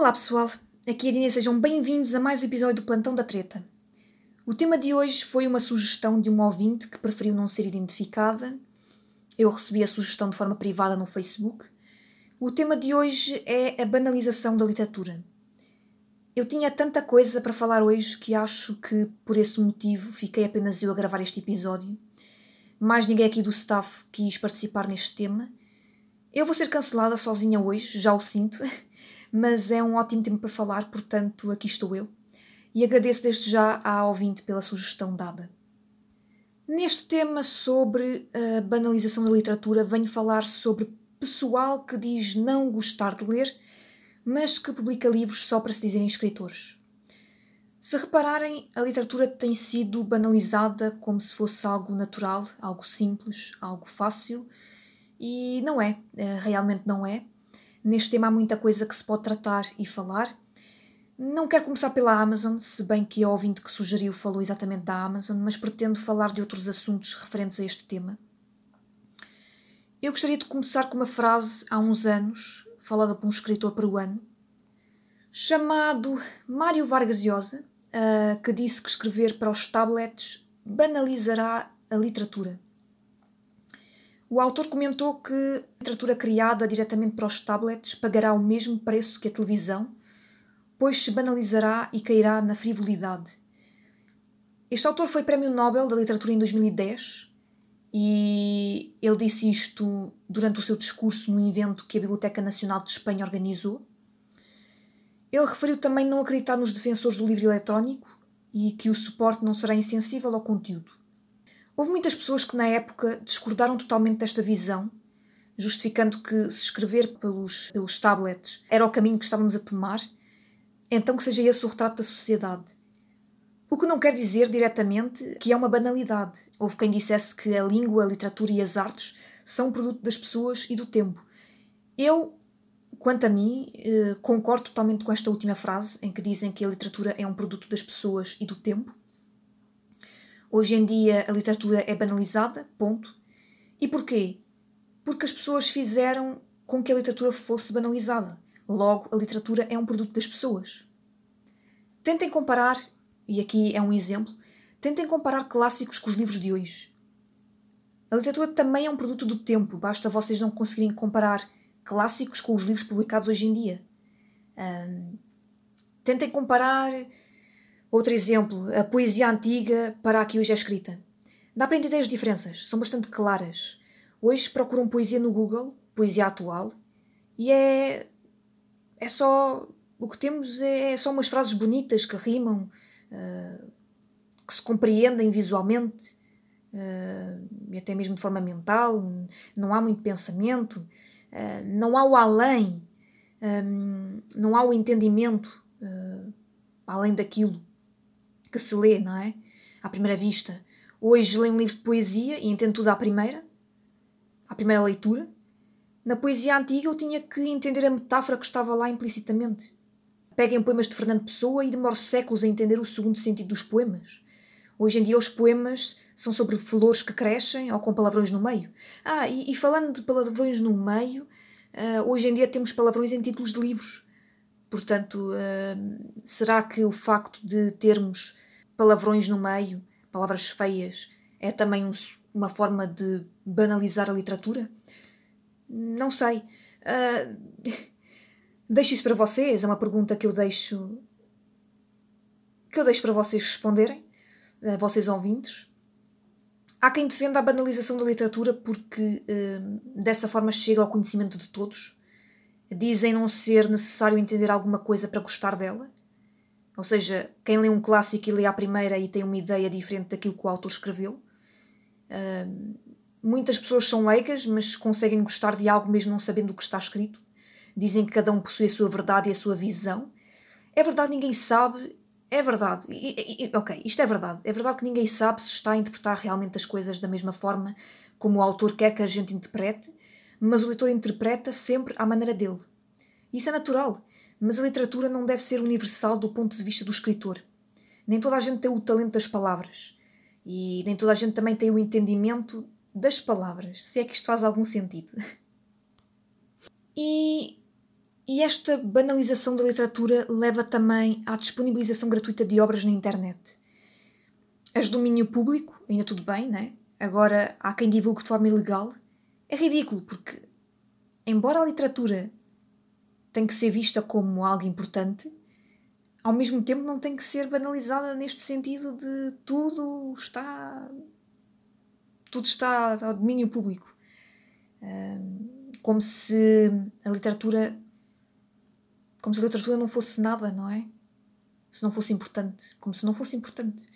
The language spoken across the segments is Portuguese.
Olá pessoal, aqui é a Dina sejam bem-vindos a mais um episódio do Plantão da Treta. O tema de hoje foi uma sugestão de uma ouvinte que preferiu não ser identificada. Eu recebi a sugestão de forma privada no Facebook. O tema de hoje é a banalização da literatura. Eu tinha tanta coisa para falar hoje que acho que por esse motivo fiquei apenas eu a gravar este episódio. Mais ninguém aqui do staff quis participar neste tema. Eu vou ser cancelada sozinha hoje, já o sinto. mas é um ótimo tempo para falar, portanto, aqui estou eu. E agradeço desde já à ouvinte pela sugestão dada. Neste tema sobre a banalização da literatura, venho falar sobre pessoal que diz não gostar de ler, mas que publica livros só para se dizerem escritores. Se repararem, a literatura tem sido banalizada como se fosse algo natural, algo simples, algo fácil, e não é, eh, realmente não é. Neste tema há muita coisa que se pode tratar e falar. Não quero começar pela Amazon, se bem que a ouvinte que sugeriu falou exatamente da Amazon, mas pretendo falar de outros assuntos referentes a este tema. Eu gostaria de começar com uma frase há uns anos, falada por um escritor peruano, chamado Mário Vargas Llosa, uh, que disse que escrever para os tablets banalizará a literatura. O autor comentou que a literatura criada diretamente para os tablets pagará o mesmo preço que a televisão, pois se banalizará e cairá na frivolidade. Este autor foi Prémio Nobel da Literatura em 2010 e ele disse isto durante o seu discurso no evento que a Biblioteca Nacional de Espanha organizou. Ele referiu também não acreditar nos defensores do livro eletrónico e que o suporte não será insensível ao conteúdo. Houve muitas pessoas que na época discordaram totalmente desta visão, justificando que se escrever pelos, pelos tablets era o caminho que estávamos a tomar, então que seja esse o retrato da sociedade. O que não quer dizer diretamente que é uma banalidade. Houve quem dissesse que a língua, a literatura e as artes são um produto das pessoas e do tempo. Eu, quanto a mim, eh, concordo totalmente com esta última frase, em que dizem que a literatura é um produto das pessoas e do tempo. Hoje em dia a literatura é banalizada, ponto. E porquê? Porque as pessoas fizeram com que a literatura fosse banalizada. Logo, a literatura é um produto das pessoas. Tentem comparar, e aqui é um exemplo, tentem comparar clássicos com os livros de hoje. A literatura também é um produto do tempo, basta vocês não conseguirem comparar clássicos com os livros publicados hoje em dia. Um, tentem comparar Outro exemplo, a poesia antiga para a que hoje é escrita. Dá para entender as diferenças, são bastante claras. Hoje procuram poesia no Google, poesia atual, e é. é só. O que temos é, é só umas frases bonitas que rimam, uh, que se compreendem visualmente, uh, e até mesmo de forma mental. Não há muito pensamento, uh, não há o além, um, não há o entendimento além daquilo que se lê, não é? À primeira vista. Hoje leio um livro de poesia e entendo tudo à primeira, à primeira leitura. Na poesia antiga eu tinha que entender a metáfora que estava lá implicitamente. Peguem poemas de Fernando Pessoa e demoro séculos a entender o segundo sentido dos poemas. Hoje em dia os poemas são sobre flores que crescem ou com palavrões no meio. Ah, e, e falando de palavrões no meio, uh, hoje em dia temos palavrões em títulos de livros. Portanto, uh, será que o facto de termos palavrões no meio, palavras feias, é também um, uma forma de banalizar a literatura? Não sei. Uh, deixo isso para vocês, é uma pergunta que eu deixo que eu deixo para vocês responderem, uh, vocês ouvintes. Há quem defenda a banalização da literatura porque uh, dessa forma chega ao conhecimento de todos. Dizem não ser necessário entender alguma coisa para gostar dela. Ou seja, quem lê um clássico e lê a primeira e tem uma ideia diferente daquilo que o autor escreveu. Uh, muitas pessoas são leigas, mas conseguem gostar de algo mesmo não sabendo o que está escrito. Dizem que cada um possui a sua verdade e a sua visão. É verdade, ninguém sabe. É verdade. E, e, ok, isto é verdade. É verdade que ninguém sabe se está a interpretar realmente as coisas da mesma forma como o autor quer que a gente interprete, mas o leitor interpreta sempre à maneira dele. Isso é natural. Mas a literatura não deve ser universal do ponto de vista do escritor. Nem toda a gente tem o talento das palavras. E nem toda a gente também tem o entendimento das palavras, se é que isto faz algum sentido. E, E esta banalização da literatura leva também à disponibilização gratuita de obras na internet. As de domínio público, ainda tudo bem, né? Agora há quem divulgue de forma ilegal. É ridículo, porque, embora a literatura tenha que ser vista como algo importante, ao mesmo tempo não tem que ser banalizada neste sentido de tudo está tudo está ao domínio público. Como se a literatura como se a literatura não fosse nada não é? Se não fosse importante como se não fosse importante.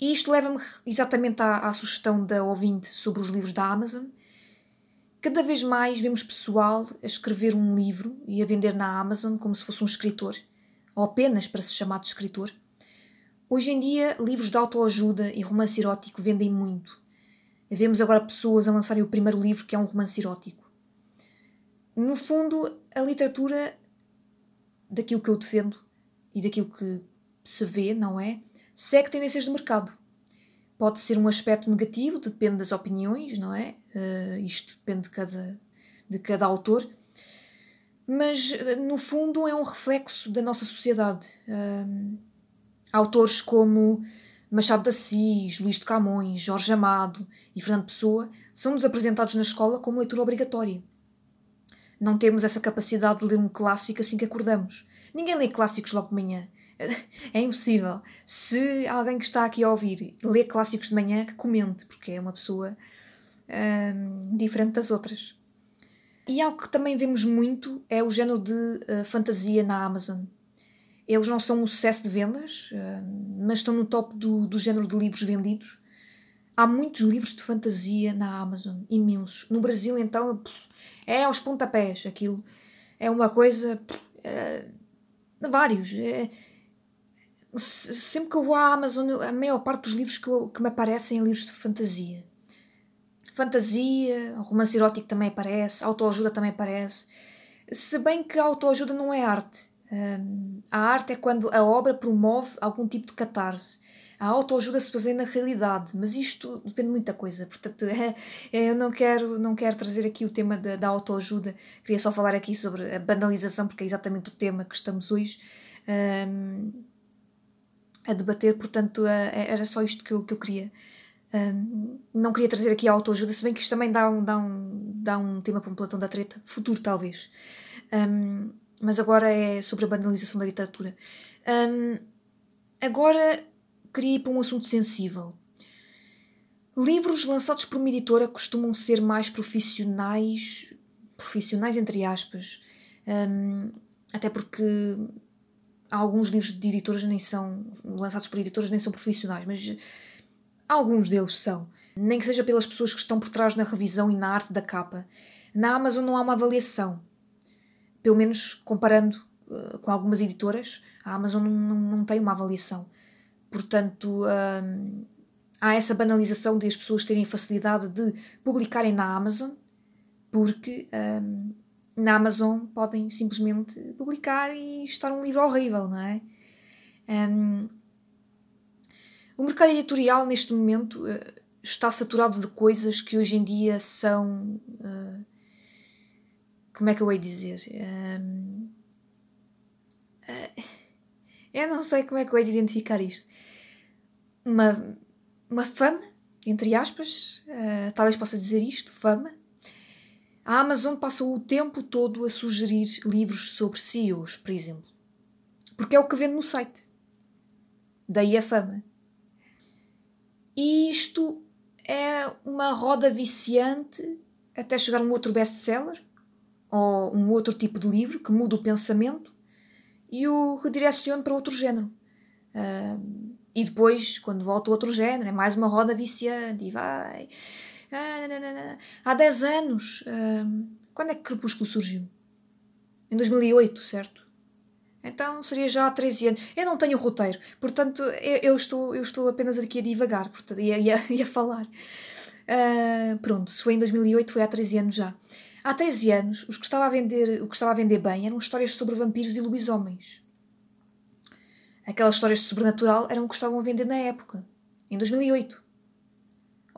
E isto leva-me exatamente à, à sugestão da ouvinte sobre os livros da Amazon Cada vez mais vemos pessoal a escrever um livro e a vender na Amazon como se fosse um escritor, ou apenas para se chamar de escritor. Hoje em dia, livros de autoajuda e romance erótico vendem muito. Vemos agora pessoas a lançarem o primeiro livro que é um romance erótico. No fundo, a literatura, daquilo que eu defendo e daquilo que se vê, não é? Segue tendências de mercado. Pode ser um aspecto negativo, depende das opiniões, não é? Uh, isto depende de cada, de cada autor. Mas, eh, no fundo, é um reflexo da nossa sociedade. Uh, autores como Machado de Assis, Luís de Camões, Jorge Amado e Fernando Pessoa são-nos apresentados na escola como leitura obrigatória. Não temos essa capacidade de ler um clássico assim que acordamos. Ninguém lê clássicos logo de manhã. É impossível. Se alguém que está aqui a ouvir lê clássicos de manhã, que comente, porque é uma pessoa hum, diferente das outras. E algo que também vemos muito é o género de uh, fantasia na Amazon. Eles não são um sucesso de vendas, uh, mas estão no top do, do género de livros vendidos. Há muitos livros de fantasia na Amazon, imensos. No Brasil, então, é aos pontapés aquilo. É uma coisa. Uh, vários. É, sempre que eu vou à Amazon, a maior parte dos livros que, eu, que me aparecem é livros de fantasia. Fantasia, romance erótico também aparece, autoajuda também aparece. Se bem que a autoajuda não é arte. Um, a arte é quando a obra promove algum tipo de catarse. A autoajuda se baseia na realidade, mas isto depende de muita coisa. Portanto, é, é, eu não quero, não quero trazer aqui o tema da, da autoajuda. Queria só falar aqui sobre a banalização, porque é exatamente o tema que estamos hoje. Um, a debater, portanto é, era só isto que eu, que eu queria. Um, não queria trazer aqui a autoajuda, se bem que isto também dá um, dá um, dá um tema para um Platão da Treta, futuro talvez. Um, mas agora é sobre a banalização da literatura. agora queria ir para um assunto sensível. Livros lançados por uma editora costumam ser mais profissionais, profissionais entre aspas, até porque alguns livros de editoras nem são lançados por editoras nem são profissionais, mas alguns deles são. Nem que seja pelas pessoas que estão por trás na revisão e na arte da capa. Na Amazon não há uma avaliação. Pelo menos comparando uh, com algumas editoras, a Amazon não, não, não tem uma avaliação. Portanto, um, há essa banalização de as pessoas terem facilidade de publicarem na Amazon, porque um, na Amazon podem simplesmente publicar e estar um livro horrível, não é? Um, o mercado editorial neste momento uh, está saturado de coisas que hoje em dia são. Uh, como é que eu hei dizer? Um, uh, eu não sei como é que eu hei de identificar isto. Uma, uma fama, entre aspas, talvez possa dizer isto: fama, a Amazon passa o tempo todo a sugerir livros sobre CEOs, por exemplo. Porque é o que vende no site. Daí a fama. E isto é uma roda viciante até chegar a um outro best-seller ou um outro tipo de livro que muda o pensamento e o redireciona para outro género. Uh, e depois, quando volta a outro género, é mais uma roda viciante e vai há 10 anos. quando é que Crepúsculo surgiu? Em 2008, certo? Então seria já há 13 anos. Eu não tenho roteiro, portanto eu, eu estou, eu estou apenas aqui a divagar portanto, e, a, e, a, e a falar. Uh, pronto, se foi em 2008, foi há 13 anos já. Há 13 anos, os que estava a vender, o que estava a vender bem eram histórias sobre vampiros e lobisomens. Aquelas histórias de sobrenatural eram o que estavam a vender na época, em 2008.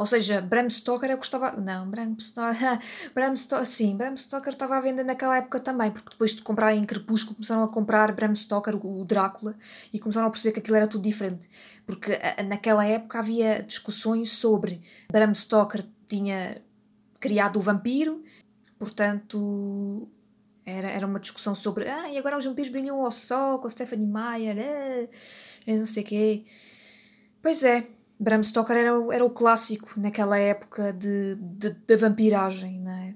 Ou seja, Bram Stoker eu gostava. Não, Bram Stoker. Bram Stoker. Sim, Bram Stoker estava à venda naquela época também, porque depois de comprarem Crepúsculo começaram a comprar Bram Stoker, o Drácula, e começaram a perceber que aquilo era tudo diferente. Porque naquela época havia discussões sobre Bram Stoker tinha criado o vampiro, portanto. Era, era uma discussão sobre. Ah, e agora os vampiros brilham ao sol com a Stephanie Meyer, ah, não sei o quê. Pois é, Bram Stoker era, era o clássico naquela época de, de, de vampiragem, não é?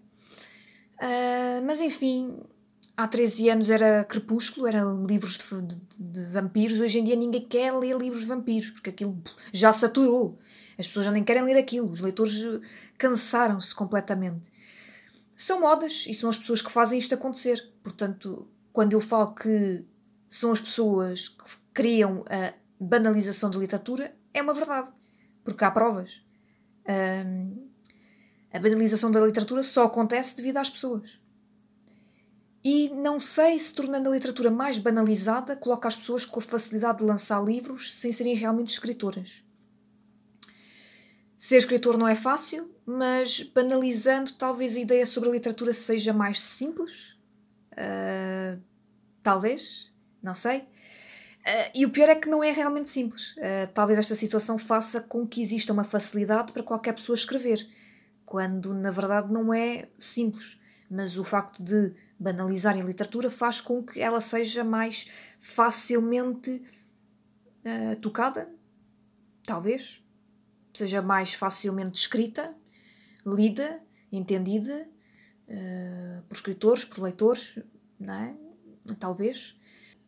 Uh, mas enfim, há 13 anos era Crepúsculo, eram livros de, de, de, vampiros. Hoje em dia ninguém quer ler livros de vampiros, porque aquilo já saturou. As pessoas já nem querem ler aquilo, os leitores cansaram-se completamente. São modas e são as pessoas que fazem isto acontecer. Portanto, quando eu falo que são as pessoas que criam a banalização da literatura, é uma verdade, porque há provas. Um, a banalização da literatura só acontece devido às pessoas. E não sei se tornando a literatura mais banalizada coloca as pessoas com a facilidade de lançar livros sem serem realmente escritoras. Ser escritor não é fácil, mas banalizando, talvez a ideia sobre a literatura seja mais simples. Uh, talvez, não sei. Uh, e o pior é que não é realmente simples. Uh, talvez esta situação faça com que exista uma facilidade para qualquer pessoa escrever, quando na verdade não é simples. Mas o facto de banalizar a literatura faz com que ela seja mais facilmente uh, tocada, talvez, seja mais facilmente escrita, lida, entendida por escritores, por leitores, não é? Talvez.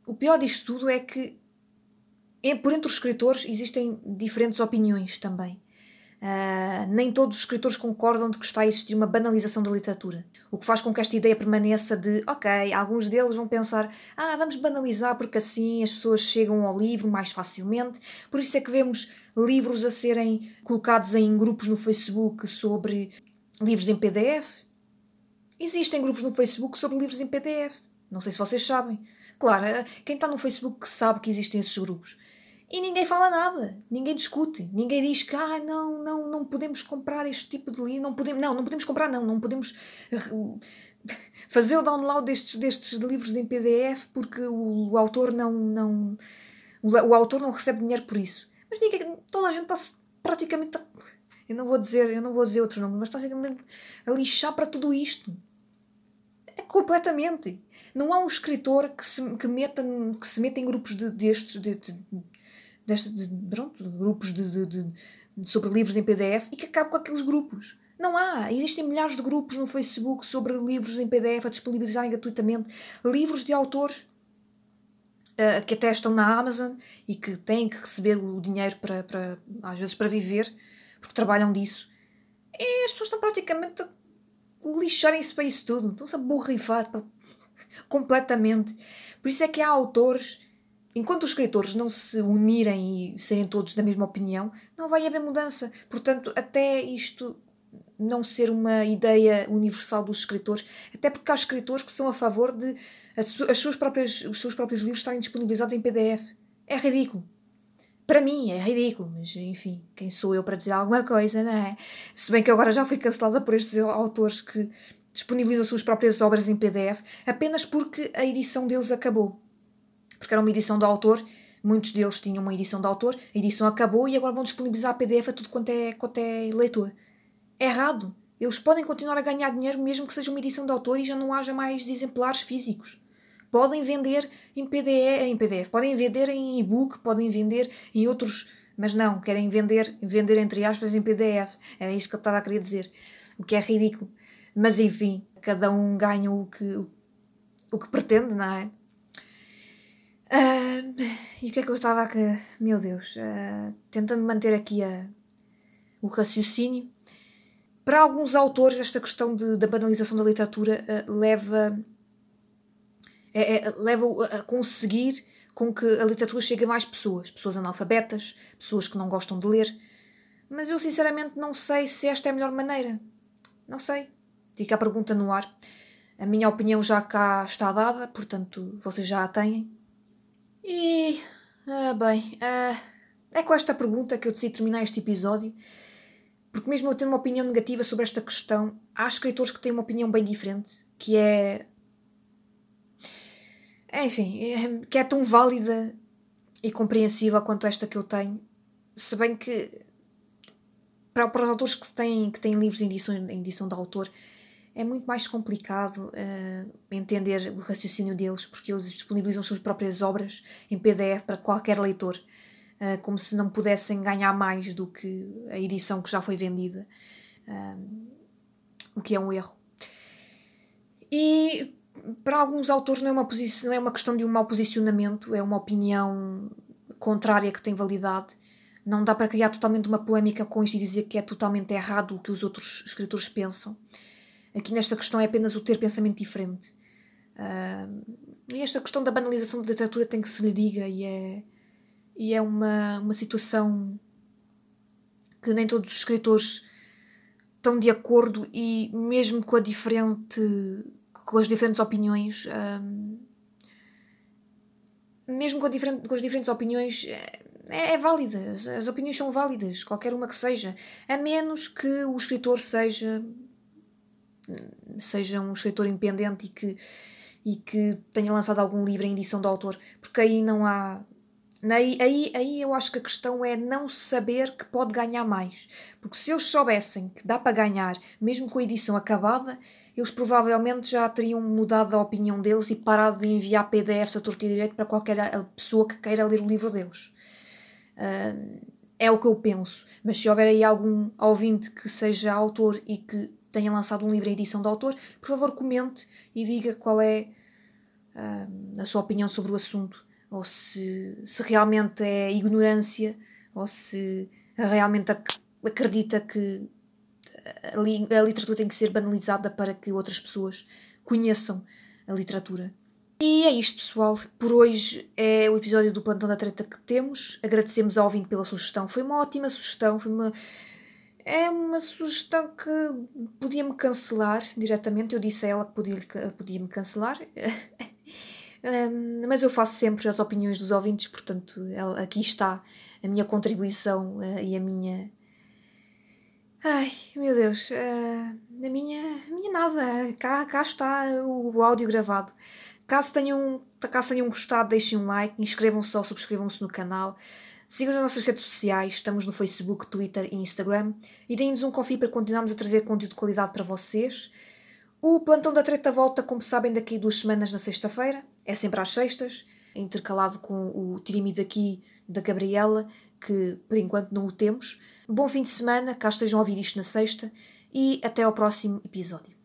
O pior disto tudo é que, por entre os escritores, existem diferentes opiniões também. Uh, nem todos os escritores concordam de que está a existir uma banalização da literatura. O que faz com que esta ideia permaneça de, ok, alguns deles vão pensar, ah, vamos banalizar porque assim as pessoas chegam ao livro mais facilmente. Por isso é que vemos livros a serem colocados em grupos no Facebook sobre livros em PDF. Existem grupos no Facebook sobre livros em PDF. Não sei se vocês sabem. Claro, eh, quem está no Facebook sabe que existem esses grupos. E ninguém fala nada, ninguém discute, ninguém diz que ah, não, não, não podemos comprar este tipo de livro, não podemos, não, não podemos comprar, não, não podemos fazer o download destes, destes livros em PDF porque o, o autor não, não o, o, autor não recebe dinheiro por isso. Mas ninguém, toda a gente está praticamente, eu não vou dizer, eu não vou dizer outro nome, mas está a lixar para tudo isto. É completamente. Não há um escritor que se, que meta, que se meta em grupos de, destes, de, de, de, pronto, grupos de, de, sobre livros em PDF e que acabe com aqueles grupos. Não há. Existem milhares de grupos no Facebook sobre livros em PDF a disponibilizarem gratuitamente livros de autores uh, que até estão na Amazon e que têm que receber o dinheiro para, para às vezes para viver, porque trabalham disso. E as pessoas estão praticamente a lixarem-se para isso tudo. Estão-se a borrifar para completamente. Por isso é que há autores, enquanto os escritores não se unirem e serem todos da mesma opinião, não vai haver mudança. Portanto, até isto não ser uma ideia universal dos escritores, até porque há escritores que são a favor de as suas próprias, os seus próprios livros estarem disponibilizados em PDF. É ridículo. Para mim é ridículo, mas enfim, quem sou eu para dizer alguma coisa, não é? Se bem que agora já fui cancelada por estes autores que disponibilizam suas próprias obras em PDF apenas porque a edição deles acabou. Porque era uma edição do autor, muitos deles tinham uma edição do autor, a edição acabou e agora vão disponibilizar PDF a tudo quanto é, quanto é leitor. É errado. Eles podem continuar a ganhar dinheiro mesmo que seja uma edição de autor e já não haja mais exemplares físicos. Podem vender em PDF, em PDF, podem vender em e-book, podem vender em outros, mas não, querem vender, vender entre aspas em PDF. Era isto que eu estava a querer dizer. O que é ridículo. Mas enfim, cada um ganha o que, o que pretende, não é? Uh, e o que é que eu estava a. Meu Deus, uh, tentando manter aqui a, o raciocínio. Para alguns autores, esta questão de, da banalização da literatura uh, leva, é, é, leva a conseguir com que a literatura chegue a mais pessoas, pessoas analfabetas, pessoas que não gostam de ler. Mas eu sinceramente não sei se esta é a melhor maneira. Não sei. Fica a pergunta no ar. A minha opinião já cá está dada, portanto vocês já a têm. E. Ah, bem, ah, é com esta pergunta que eu decidi terminar este episódio, Porque mesmo eu tendo uma opinião negativa sobre esta questão, há escritores que têm uma opinião bem diferente, que é. Enfim, que é tão válida e compreensível quanto esta que eu tenho. Se bem que para, para os autores que têm, que têm livros em edição, em edição de autor, é muito mais complicado uh, entender o raciocínio deles, porque eles disponibilizam suas próprias obras em PDF para qualquer leitor, uh, como se não pudessem ganhar mais do que a edição que já foi vendida, uh, o que é um erro. E para alguns autores não é, uma não é uma questão de um mau posicionamento, é uma opinião contrária que tem validade. Não dá para criar totalmente uma polémica com isto e dizer que é totalmente errado o que os outros escritores pensam. Aqui nesta questão é apenas o ter pensamento diferente. Uh, e esta questão da banalização da literatura tem que se lhe diga e é, e é uma, uma situação que nem todos os escritores estão de acordo e mesmo com a diferente com as diferentes opiniões um, mesmo com, diferente, com, as diferentes opiniões é, é válida, as, as opiniões são válidas, qualquer uma que seja, a menos que o escritor seja seja um escritor independente e que, e que tenha lançado algum livro em edição do autor, porque aí não há. Aí, aí, aí eu acho que a questão é não saber que pode ganhar mais. Porque se eles soubessem que dá para ganhar, mesmo com a edição acabada, eles provavelmente já teriam mudado a opinião deles e parado de enviar PDFs a torto e direito para qualquer pessoa que queira ler o livro deles. Uh, é o que eu penso. Mas se houver aí algum ouvinte que seja autor e que tenha lançado um livro em edição de autor, por favor comente e diga qual é uh, a sua opinião sobre o assunto, ou se, se realmente é ignorância, ou se realmente ac acredita que a, li a literatura tem que ser banalizada para que outras pessoas conheçam a literatura. E é isto, pessoal. Por hoje é o episódio do Plantão da Treta que temos. Agradecemos ao ouvinte pela sugestão. Foi uma ótima sugestão. Foi uma, é uma sugestão que podia-me cancelar diretamente. Eu disse a ela que podia-me podia cancelar. mas eu faço sempre as opiniões dos ouvintes, portanto, aqui está a minha contribuição uh, e a minha. Ai, meu Deus, uh, a minha, a minha nada. Cá, cá está o áudio gravado. Caso tenham, caso tenham gostado, deixem um like, inscrevam-se ou subscrevam-se no canal. Sigam as nossas redes sociais, estamos no Facebook, Twitter e Instagram e deem-nos um coffee para continuarmos a trazer conteúdo de qualidade para vocês. O plantão da treta volta, como sabem, daqui a duas semanas na sexta-feira, é sempre às sextas, intercalado com o Tirimi daqui da Gabriela, que por enquanto não o temos. Bom fim de semana, cá estejam a ouvir isto na sexta e até ao próximo episódio.